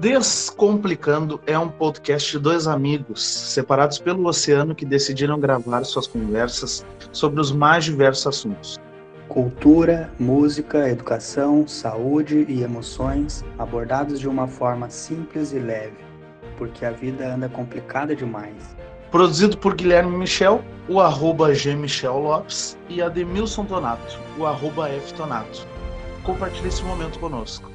Descomplicando é um podcast de dois amigos separados pelo oceano que decidiram gravar suas conversas sobre os mais diversos assuntos. Cultura, música, educação, saúde e emoções abordados de uma forma simples e leve, porque a vida anda complicada demais. Produzido por Guilherme Michel, o arroba G. Michel Lopes e Ademilson Donato, o arroba F. Donato. Compartilhe esse momento conosco.